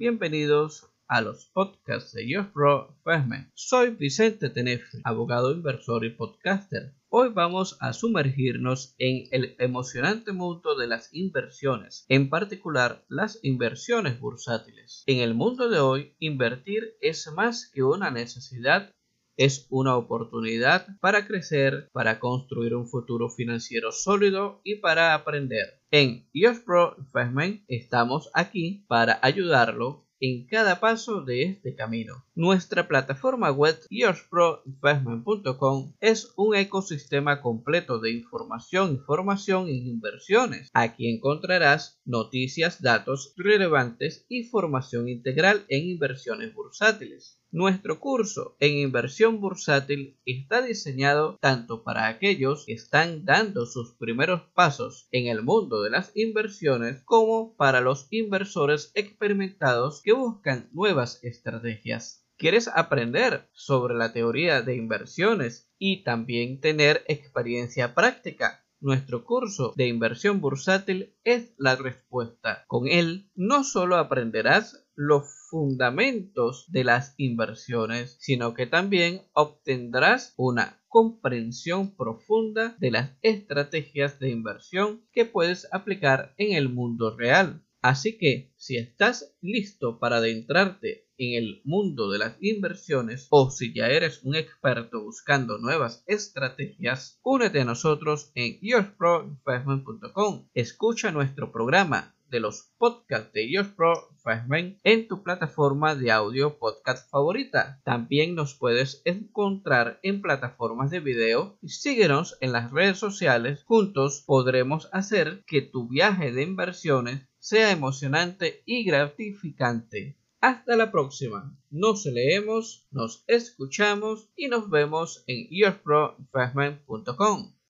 bienvenidos a los podcasts de Pro. Soy Vicente Tenefe, abogado inversor y podcaster. Hoy vamos a sumergirnos en el emocionante mundo de las inversiones, en particular las inversiones bursátiles. En el mundo de hoy, invertir es más que una necesidad es una oportunidad para crecer, para construir un futuro financiero sólido y para aprender. En Pro Investment estamos aquí para ayudarlo en cada paso de este camino. Nuestra plataforma web yourproinvestment.com es un ecosistema completo de información y formación inversiones. Aquí encontrarás noticias, datos relevantes y formación integral en inversiones bursátiles. Nuestro curso en inversión bursátil está diseñado tanto para aquellos que están dando sus primeros pasos en el mundo de las inversiones como para los inversores experimentados que buscan nuevas estrategias. ¿Quieres aprender sobre la teoría de inversiones y también tener experiencia práctica? Nuestro curso de inversión bursátil es la respuesta. Con él no solo aprenderás los fundamentos de las inversiones, sino que también obtendrás una comprensión profunda de las estrategias de inversión que puedes aplicar en el mundo real. Así que si estás listo para adentrarte en el mundo de las inversiones o si ya eres un experto buscando nuevas estrategias, únete a nosotros en yourproinvestment.com. Escucha nuestro programa de los podcasts de Yours Pro en tu plataforma de audio podcast favorita. También nos puedes encontrar en plataformas de video y síguenos en las redes sociales. Juntos podremos hacer que tu viaje de inversiones sea emocionante y gratificante. Hasta la próxima. Nos leemos, nos escuchamos y nos vemos en earsproinvestment.com.